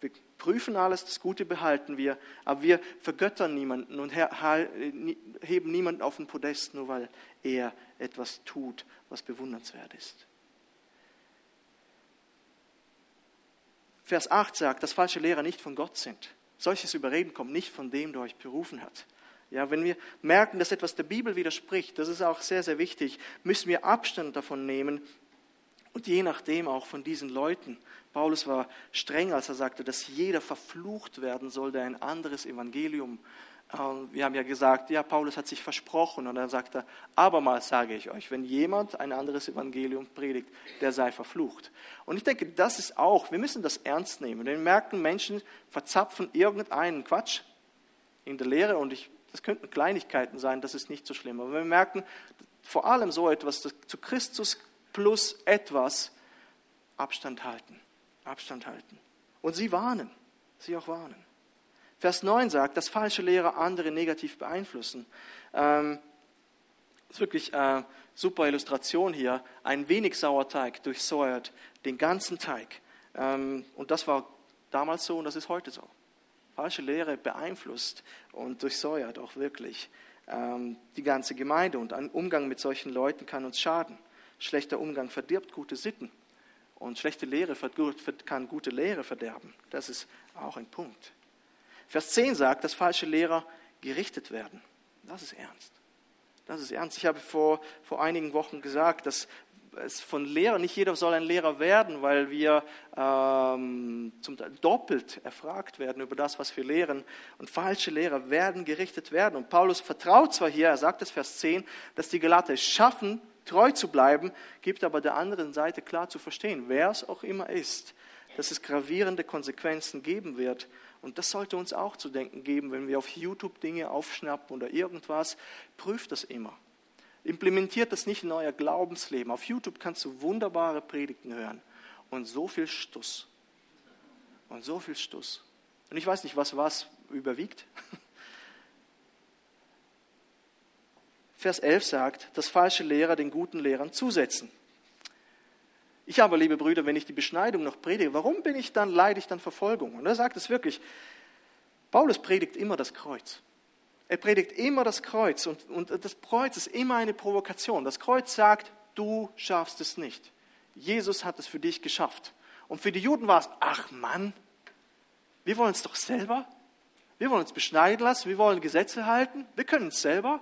Wir prüfen alles, das Gute behalten wir, aber wir vergöttern niemanden und heben niemanden auf den Podest, nur weil er etwas tut, was bewundernswert ist. Vers 8 sagt, dass falsche Lehrer nicht von Gott sind. Solches Überreden kommt nicht von dem, der euch berufen hat. Ja, wenn wir merken, dass etwas der Bibel widerspricht, das ist auch sehr, sehr wichtig, müssen wir Abstand davon nehmen und je nachdem auch von diesen Leuten. Paulus war streng, als er sagte, dass jeder verflucht werden soll, der ein anderes Evangelium. Ähm, wir haben ja gesagt, ja, Paulus hat sich versprochen und dann sagt er, abermals sage ich euch, wenn jemand ein anderes Evangelium predigt, der sei verflucht. Und ich denke, das ist auch, wir müssen das ernst nehmen. Wir merken, Menschen verzapfen irgendeinen Quatsch in der Lehre und ich das könnten Kleinigkeiten sein, das ist nicht so schlimm. Aber wir merken vor allem so etwas, dass zu Christus plus etwas Abstand halten. Abstand halten. Und sie warnen. Sie auch warnen. Vers 9 sagt, dass falsche Lehrer andere negativ beeinflussen. Ähm, Das ist wirklich äh, super Illustration hier. Ein wenig Sauerteig durchsäuert den ganzen Teig. Ähm, und das war damals so und das ist heute so. Falsche Lehre beeinflusst und durchsäuert auch wirklich ähm, die ganze Gemeinde. Und ein Umgang mit solchen Leuten kann uns schaden. Schlechter Umgang verdirbt gute Sitten. Und schlechte Lehre kann gute Lehre verderben. Das ist auch ein Punkt. Vers 10 sagt, dass falsche Lehrer gerichtet werden. Das ist ernst. Das ist ernst. Ich habe vor, vor einigen Wochen gesagt, dass es von Lehrern, nicht jeder soll ein Lehrer werden, weil wir ähm, zum Teil doppelt erfragt werden über das, was wir lehren. Und falsche Lehrer werden gerichtet werden. Und Paulus vertraut zwar hier, er sagt es Vers 10, dass die Galater es schaffen, treu zu bleiben, gibt aber der anderen Seite klar zu verstehen, wer es auch immer ist, dass es gravierende Konsequenzen geben wird. Und das sollte uns auch zu denken geben, wenn wir auf YouTube Dinge aufschnappen oder irgendwas. Prüft das immer. Implementiert das nicht in euer Glaubensleben. Auf YouTube kannst du wunderbare Predigten hören und so viel Stuss. Und so viel Stuss. Und ich weiß nicht, was was überwiegt. <laughs> Vers 11 sagt, dass falsche Lehrer den guten Lehrern zusetzen. Ich aber, liebe Brüder, wenn ich die Beschneidung noch predige, warum bin ich dann, leide ich dann Verfolgung? Und er sagt es wirklich. Paulus predigt immer das Kreuz. Er predigt immer das Kreuz und, und das Kreuz ist immer eine Provokation. Das Kreuz sagt, du schaffst es nicht. Jesus hat es für dich geschafft. Und für die Juden war es, ach Mann, wir wollen es doch selber. Wir wollen uns beschneiden lassen, wir wollen Gesetze halten, wir können es selber.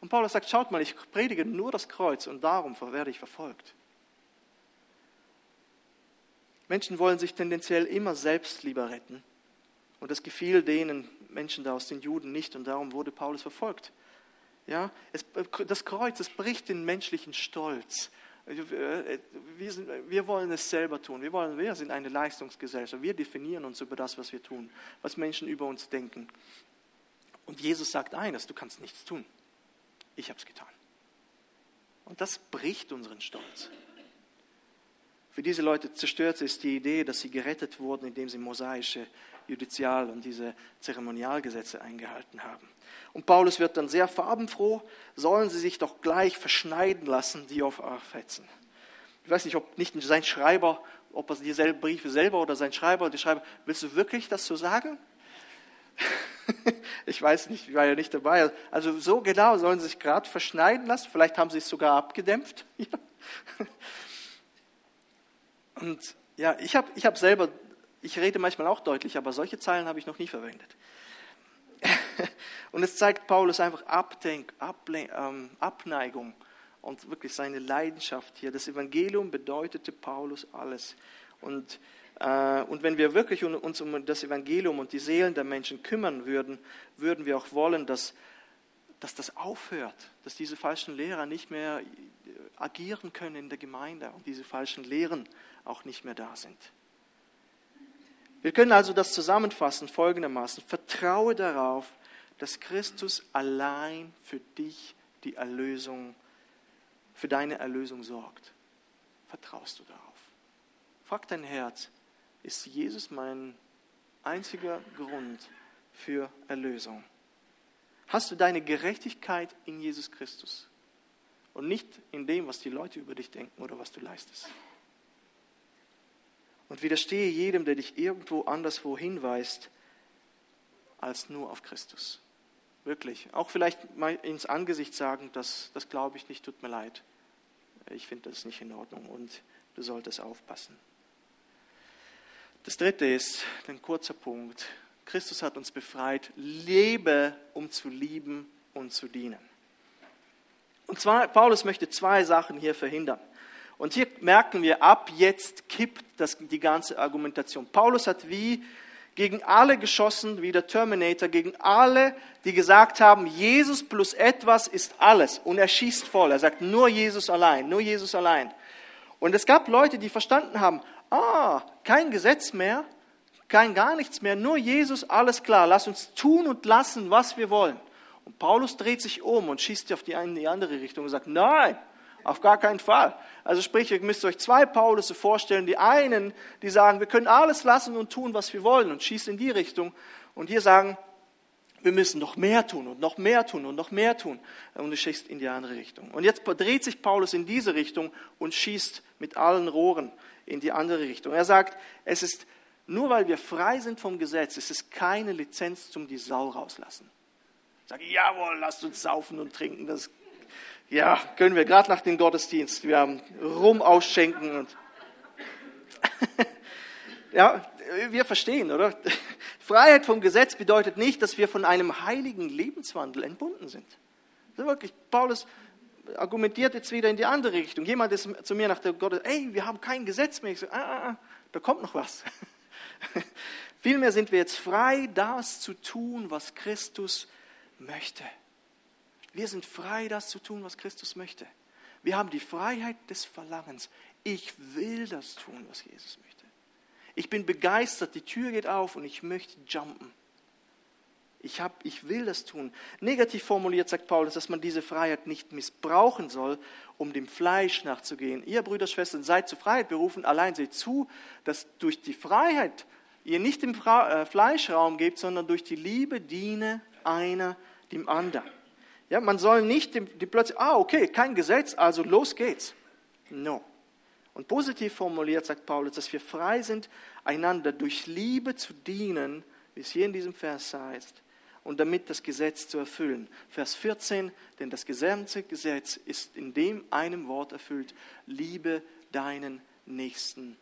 Und Paulus sagt, schaut mal, ich predige nur das Kreuz und darum werde ich verfolgt. Menschen wollen sich tendenziell immer selbst lieber retten. Und das gefiel denen Menschen da aus den Juden nicht und darum wurde Paulus verfolgt. Ja, es, das Kreuz, es bricht den menschlichen Stolz. Wir, sind, wir, wollen es selber tun. Wir, wollen, wir sind eine Leistungsgesellschaft. Wir definieren uns über das, was wir tun, was Menschen über uns denken. Und Jesus sagt eines, du kannst nichts tun ich habe es getan. Und das bricht unseren Stolz. Für diese Leute zerstört ist die Idee, dass sie gerettet wurden, indem sie mosaische Judizial- und diese Zeremonialgesetze eingehalten haben. Und Paulus wird dann sehr farbenfroh, sollen sie sich doch gleich verschneiden lassen, die auf aufhetzen. Ich weiß nicht, ob nicht sein Schreiber, ob er dieselben Briefe selber oder sein Schreiber, die Schreiber, willst du wirklich das so sagen? <laughs> ich weiß nicht, ich war ja nicht dabei. Also so genau sollen sie sich gerade verschneiden lassen. Vielleicht haben sie es sogar abgedämpft. <laughs> Und ja, ich habe ich hab selber, ich rede manchmal auch deutlich, aber solche Zeilen habe ich noch nie verwendet. Und es zeigt Paulus einfach Abdenk, Able, ähm, Abneigung und wirklich seine Leidenschaft hier. Das Evangelium bedeutete Paulus alles. Und äh, und wenn wir wirklich uns um das Evangelium und die Seelen der Menschen kümmern würden, würden wir auch wollen, dass, dass das aufhört, dass diese falschen Lehrer nicht mehr agieren können in der Gemeinde und diese falschen Lehren auch nicht mehr da sind. Wir können also das zusammenfassen folgendermaßen. Vertraue darauf, dass Christus allein für dich die Erlösung, für deine Erlösung sorgt. Vertraust du darauf? Frag dein Herz, ist Jesus mein einziger Grund für Erlösung. Hast du deine Gerechtigkeit in Jesus Christus und nicht in dem, was die Leute über dich denken oder was du leistest. Und widerstehe jedem, der dich irgendwo anderswo hinweist, als nur auf Christus. Wirklich. Auch vielleicht mal ins Angesicht sagen, das, das glaube ich nicht, tut mir leid. Ich finde das nicht in Ordnung und du solltest aufpassen. Das dritte ist ein kurzer Punkt. Christus hat uns befreit. Lebe, um zu lieben und zu dienen. Und zwar, Paulus möchte zwei Sachen hier verhindern. Und hier merken wir, ab jetzt kippt das, die ganze Argumentation. Paulus hat wie gegen alle geschossen, wie der Terminator, gegen alle, die gesagt haben, Jesus plus etwas ist alles. Und er schießt voll. Er sagt, nur Jesus allein, nur Jesus allein. Und es gab Leute, die verstanden haben, ah, kein Gesetz mehr, kein gar nichts mehr, nur Jesus, alles klar, lass uns tun und lassen, was wir wollen. Und Paulus dreht sich um und schießt auf die eine in die andere Richtung und sagt, nein, auf gar keinen Fall. Also sprich, ihr müsst euch zwei Paulus vorstellen. Die einen, die sagen, wir können alles lassen und tun, was wir wollen und schießen in die Richtung. Und hier sagen, wir müssen noch mehr tun und noch mehr tun und noch mehr tun. Und du schießt in die andere Richtung. Und jetzt dreht sich Paulus in diese Richtung und schießt mit allen Rohren in die andere Richtung. Er sagt, es ist nur weil wir frei sind vom Gesetz, es ist keine Lizenz zum die Sau rauslassen. Sag, jawohl, lasst uns saufen und trinken. Das, ja, können wir gerade nach dem Gottesdienst. Wir haben Rum ausschenken und <laughs> ja, wir verstehen, oder? <laughs> Freiheit vom Gesetz bedeutet nicht, dass wir von einem heiligen Lebenswandel entbunden sind. Also wirklich, Paulus argumentiert jetzt wieder in die andere Richtung. Jemand ist zu mir nach der Gottes, ey, wir haben kein Gesetz mehr. Ich so, ah, ah, ah, da kommt noch was. <laughs> Vielmehr sind wir jetzt frei, das zu tun, was Christus möchte. Wir sind frei, das zu tun, was Christus möchte. Wir haben die Freiheit des Verlangens. Ich will das tun, was Jesus möchte. Ich bin begeistert, die Tür geht auf und ich möchte jumpen. Ich, hab, ich will das tun. Negativ formuliert sagt Paulus, dass man diese Freiheit nicht missbrauchen soll, um dem Fleisch nachzugehen. Ihr Brüder, Schwestern, seid zur Freiheit berufen. Allein seht zu, dass durch die Freiheit ihr nicht dem äh, Fleisch Raum gebt, sondern durch die Liebe diene einer dem anderen. Ja, man soll nicht dem, dem plötzlich, ah, okay, kein Gesetz, also los geht's. No. Und positiv formuliert sagt Paulus, dass wir frei sind, einander durch Liebe zu dienen, wie es hier in diesem Vers heißt, und damit das Gesetz zu erfüllen. Vers 14, denn das gesamte Gesetz ist in dem einem Wort erfüllt, liebe deinen Nächsten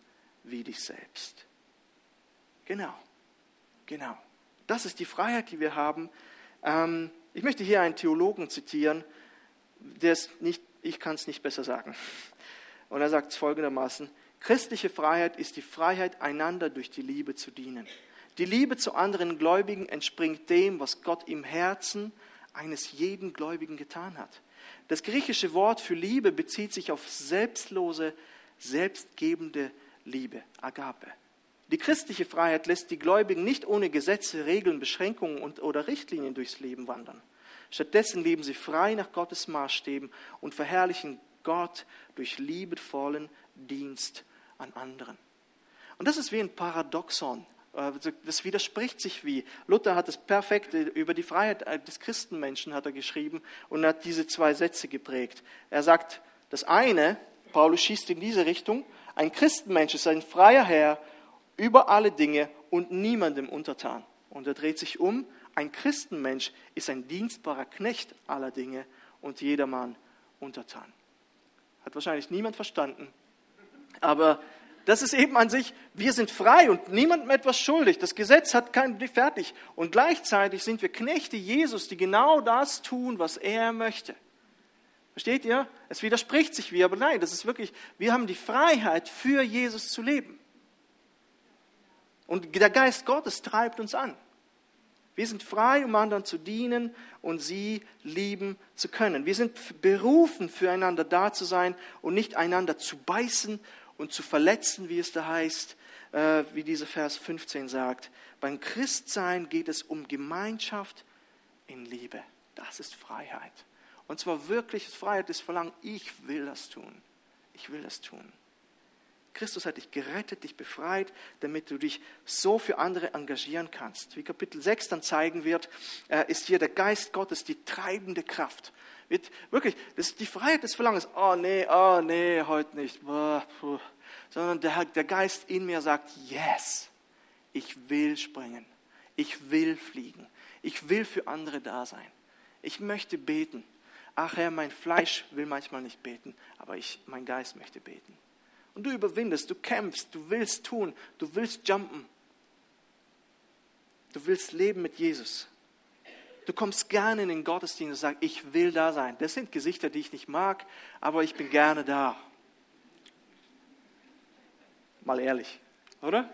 wie dich selbst. Genau, genau. Das ist die Freiheit, die wir haben. Ähm, ich möchte hier einen Theologen zitieren, der es nicht, ich kann es nicht besser sagen. Und er sagt es folgendermaßen, christliche Freiheit ist die Freiheit, einander durch die Liebe zu dienen. Die Liebe zu anderen Gläubigen entspringt dem, was Gott im Herzen eines jeden Gläubigen getan hat. Das griechische Wort für Liebe bezieht sich auf selbstlose, selbstgebende Liebe, Agape. Die christliche Freiheit lässt die Gläubigen nicht ohne Gesetze, Regeln, Beschränkungen und, oder Richtlinien durchs Leben wandern. Stattdessen leben sie frei nach Gottes Maßstäben und verherrlichen Gott durch liebevollen Dienst an anderen. Und das ist wie ein Paradoxon. Also, das widerspricht sich wie. Luther hat es perfekt über die Freiheit des Christenmenschen hat er geschrieben und hat diese zwei Sätze geprägt. Er sagt, das eine, Paulus schießt in diese Richtung, ein Christenmensch ist ein freier Herr über alle Dinge und niemandem untertan. Und er dreht sich um, ein Christenmensch ist ein dienstbarer Knecht aller Dinge und jedermann untertan. Hat wahrscheinlich niemand verstanden. Aber das ist eben an sich, wir sind frei und niemandem etwas schuldig. Das Gesetz hat kein fertig. Und gleichzeitig sind wir Knechte Jesus, die genau das tun, was er möchte. Versteht ihr? Es widerspricht sich wie, aber nein, das ist wirklich, wir haben die Freiheit, für Jesus zu leben. Und der Geist Gottes treibt uns an. Wir sind frei, um anderen zu dienen und sie lieben zu können. Wir sind berufen, füreinander da zu sein und nicht einander zu beißen und zu verletzen, wie es da heißt, äh, wie dieser Vers 15 sagt. Beim Christsein geht es um Gemeinschaft in Liebe. Das ist Freiheit. Und zwar wirklich Freiheit des Verlangen, ich will das tun. Ich will das tun. Christus hat dich gerettet, dich befreit, damit du dich so für andere engagieren kannst. Wie Kapitel 6 dann zeigen wird, äh, ist hier der Geist Gottes die treibende Kraft. Wirklich, das ist die Freiheit des Verlangens. Oh nee, oh nee, heute nicht. Sondern der, der Geist in mir sagt, yes, ich will springen. Ich will fliegen. Ich will für andere da sein. Ich möchte beten. Ach Herr, mein Fleisch will manchmal nicht beten, aber ich, mein Geist möchte beten. Und du überwindest, du kämpfst, du willst tun, du willst jumpen. Du willst leben mit Jesus. Du kommst gerne in den Gottesdienst und sagst, ich will da sein. Das sind Gesichter, die ich nicht mag, aber ich bin gerne da. Mal ehrlich, oder?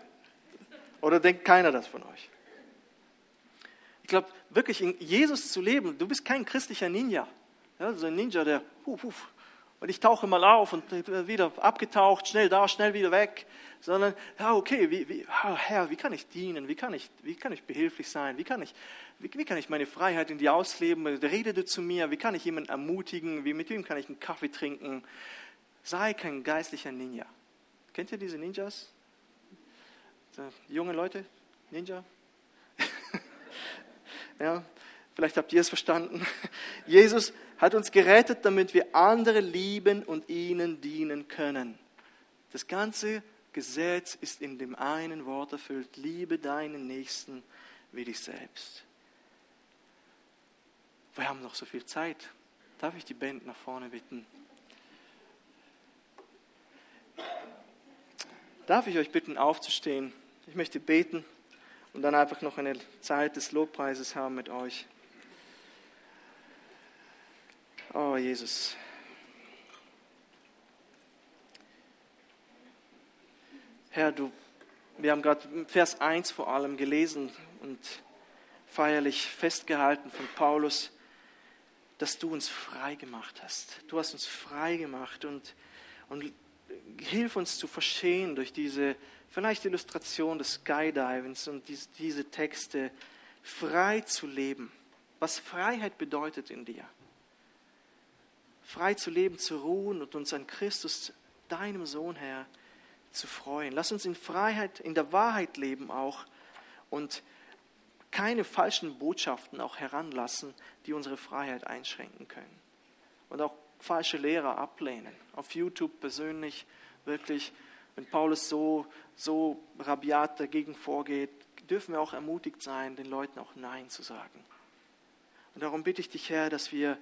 Oder denkt keiner das von euch? Ich glaube, wirklich in Jesus zu leben, du bist kein christlicher Ninja. Ja, so ein Ninja, der huf, huf, und ich tauche mal auf und wieder abgetaucht, schnell da, schnell wieder weg, sondern, ja, okay, wie, wie, Herr, wie kann ich dienen? Wie kann ich, wie kann ich behilflich sein? Wie kann ich, wie, wie kann ich meine Freiheit in dir ausleben? Rede du zu mir? Wie kann ich jemanden ermutigen? Wie, mit wem kann ich einen Kaffee trinken? Sei kein geistlicher Ninja. Kennt ihr diese Ninjas? So, junge Leute? Ninja? <laughs> ja, Vielleicht habt ihr es verstanden. <laughs> Jesus hat uns gerettet, damit wir andere lieben und ihnen dienen können. Das ganze Gesetz ist in dem einen Wort erfüllt. Liebe deinen Nächsten wie dich selbst. Wir haben noch so viel Zeit. Darf ich die Band nach vorne bitten? Darf ich euch bitten, aufzustehen? Ich möchte beten und dann einfach noch eine Zeit des Lobpreises haben mit euch. Oh, Jesus. Herr, du, wir haben gerade Vers 1 vor allem gelesen und feierlich festgehalten von Paulus, dass du uns frei gemacht hast. Du hast uns frei gemacht und, und hilf uns zu verstehen durch diese vielleicht Illustration des Skydivings und diese, diese Texte, frei zu leben, was Freiheit bedeutet in dir. Frei zu leben, zu ruhen und uns an Christus, deinem Sohn, Herr, zu freuen. Lass uns in Freiheit, in der Wahrheit leben auch und keine falschen Botschaften auch heranlassen, die unsere Freiheit einschränken können. Und auch falsche Lehrer ablehnen. Auf YouTube persönlich wirklich, wenn Paulus so, so rabiat dagegen vorgeht, dürfen wir auch ermutigt sein, den Leuten auch Nein zu sagen. Und darum bitte ich dich, Herr, dass wir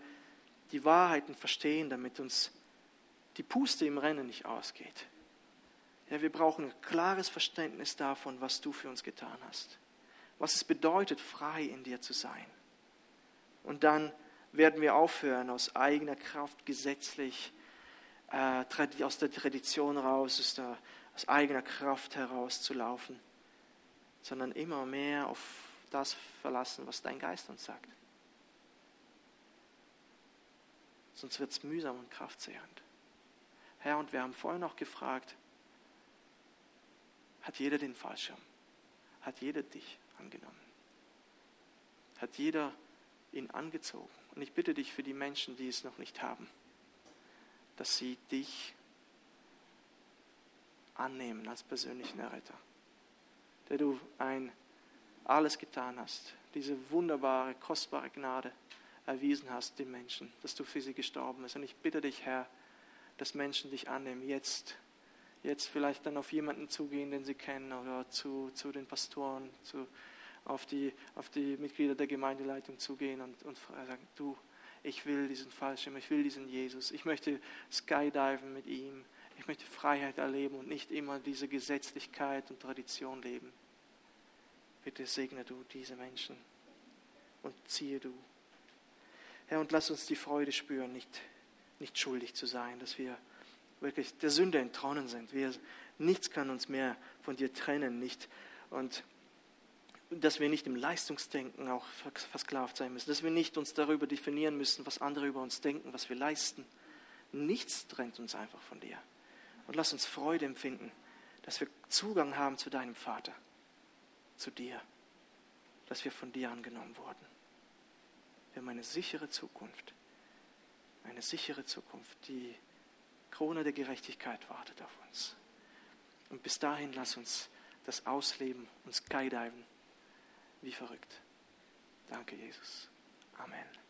die Wahrheiten verstehen, damit uns die Puste im Rennen nicht ausgeht. Ja, wir brauchen ein klares Verständnis davon, was du für uns getan hast. Was es bedeutet, frei in dir zu sein. Und dann werden wir aufhören, aus eigener Kraft gesetzlich, äh, aus der Tradition raus, aus, der, aus eigener Kraft heraus zu laufen, sondern immer mehr auf das verlassen, was dein Geist uns sagt. Sonst wird es mühsam und kraftzehrend. Herr, und wir haben vorhin noch gefragt, hat jeder den Fallschirm? Hat jeder dich angenommen? Hat jeder ihn angezogen? Und ich bitte dich für die Menschen, die es noch nicht haben, dass sie dich annehmen als persönlichen Erretter, der du ein alles getan hast, diese wunderbare, kostbare Gnade erwiesen hast den Menschen, dass du für sie gestorben bist. Und ich bitte dich, Herr, dass Menschen dich annehmen, jetzt jetzt vielleicht dann auf jemanden zugehen, den sie kennen, oder zu, zu den Pastoren, zu, auf, die, auf die Mitglieder der Gemeindeleitung zugehen und, und sagen, du, ich will diesen Fallschirm, ich will diesen Jesus, ich möchte skydiven mit ihm, ich möchte Freiheit erleben und nicht immer diese Gesetzlichkeit und Tradition leben. Bitte segne du diese Menschen und ziehe du. Herr, und lass uns die Freude spüren, nicht, nicht schuldig zu sein, dass wir wirklich der Sünde entronnen sind. Wir, nichts kann uns mehr von dir trennen, nicht. Und dass wir nicht im Leistungsdenken auch versklavt sein müssen, dass wir nicht uns darüber definieren müssen, was andere über uns denken, was wir leisten. Nichts trennt uns einfach von dir. Und lass uns Freude empfinden, dass wir Zugang haben zu deinem Vater, zu dir, dass wir von dir angenommen wurden. Wir haben eine sichere Zukunft, eine sichere Zukunft, die Krone der Gerechtigkeit wartet auf uns. Und bis dahin lass uns das ausleben und skydiven wie verrückt. Danke, Jesus. Amen.